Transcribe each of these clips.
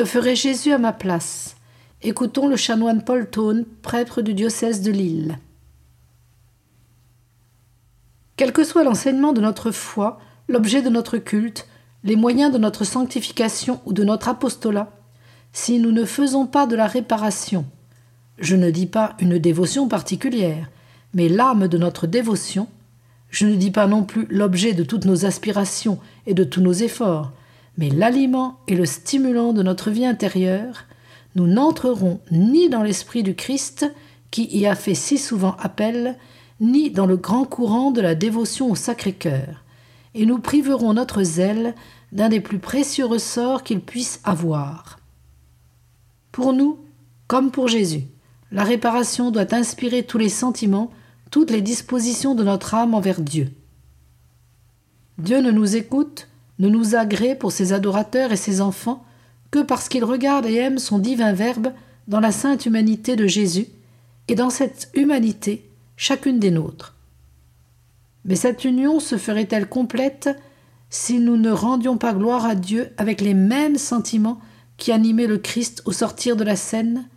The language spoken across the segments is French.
Que ferait Jésus à ma place? Écoutons le chanoine Paul Tone, prêtre du diocèse de Lille. Quel que soit l'enseignement de notre foi, l'objet de notre culte, les moyens de notre sanctification ou de notre apostolat, si nous ne faisons pas de la réparation, je ne dis pas une dévotion particulière, mais l'âme de notre dévotion, je ne dis pas non plus l'objet de toutes nos aspirations et de tous nos efforts, mais l'aliment et le stimulant de notre vie intérieure, nous n'entrerons ni dans l'esprit du Christ, qui y a fait si souvent appel, ni dans le grand courant de la dévotion au Sacré-Cœur, et nous priverons notre zèle d'un des plus précieux ressorts qu'il puisse avoir. Pour nous, comme pour Jésus, la réparation doit inspirer tous les sentiments, toutes les dispositions de notre âme envers Dieu. Dieu ne nous écoute, ne nous agrée pour ses adorateurs et ses enfants que parce qu'il regarde et aime son divin Verbe dans la sainte humanité de Jésus, et dans cette humanité, chacune des nôtres. Mais cette union se ferait-elle complète si nous ne rendions pas gloire à Dieu avec les mêmes sentiments qui animaient le Christ au sortir de la scène,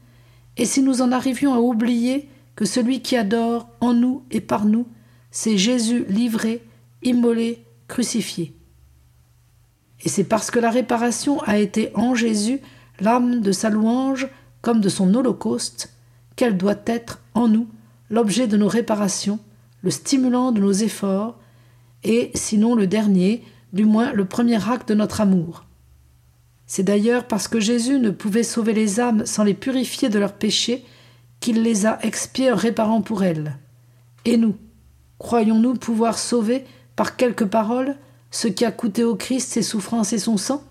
et si nous en arrivions à oublier que celui qui adore en nous et par nous, c'est Jésus livré, immolé, crucifié? Et c'est parce que la réparation a été en Jésus l'âme de sa louange comme de son holocauste qu'elle doit être en nous l'objet de nos réparations, le stimulant de nos efforts, et, sinon le dernier, du moins le premier acte de notre amour. C'est d'ailleurs parce que Jésus ne pouvait sauver les âmes sans les purifier de leurs péchés qu'il les a expiées en réparant pour elles. Et nous, croyons-nous pouvoir sauver, par quelques paroles, ce qui a coûté au Christ ses souffrances et son sang?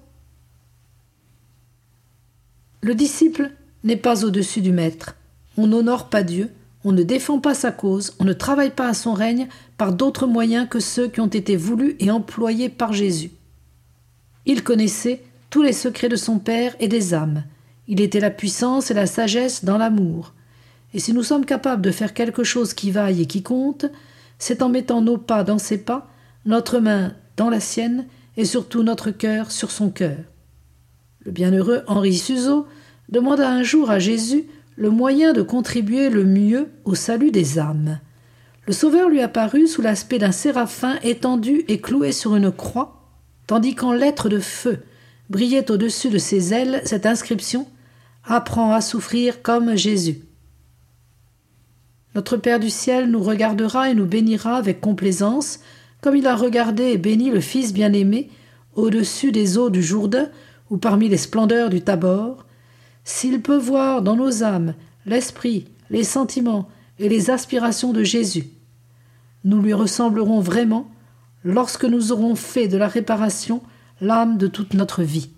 Le disciple n'est pas au-dessus du maître. On n'honore pas Dieu, on ne défend pas sa cause, on ne travaille pas à son règne par d'autres moyens que ceux qui ont été voulus et employés par Jésus. Il connaissait tous les secrets de son Père et des âmes. Il était la puissance et la sagesse dans l'amour. Et si nous sommes capables de faire quelque chose qui vaille et qui compte, c'est en mettant nos pas dans ses pas, notre main dans la sienne et surtout notre cœur sur son cœur. Le bienheureux Henri Suzeau demanda un jour à Jésus le moyen de contribuer le mieux au salut des âmes. Le Sauveur lui apparut sous l'aspect d'un séraphin étendu et cloué sur une croix, tandis qu'en lettres de feu brillait au-dessus de ses ailes cette inscription Apprends à souffrir comme Jésus. Notre Père du ciel nous regardera et nous bénira avec complaisance comme il a regardé et béni le Fils bien-aimé au-dessus des eaux du Jourdain ou parmi les splendeurs du Tabor, s'il peut voir dans nos âmes l'esprit, les sentiments et les aspirations de Jésus, nous lui ressemblerons vraiment lorsque nous aurons fait de la réparation l'âme de toute notre vie.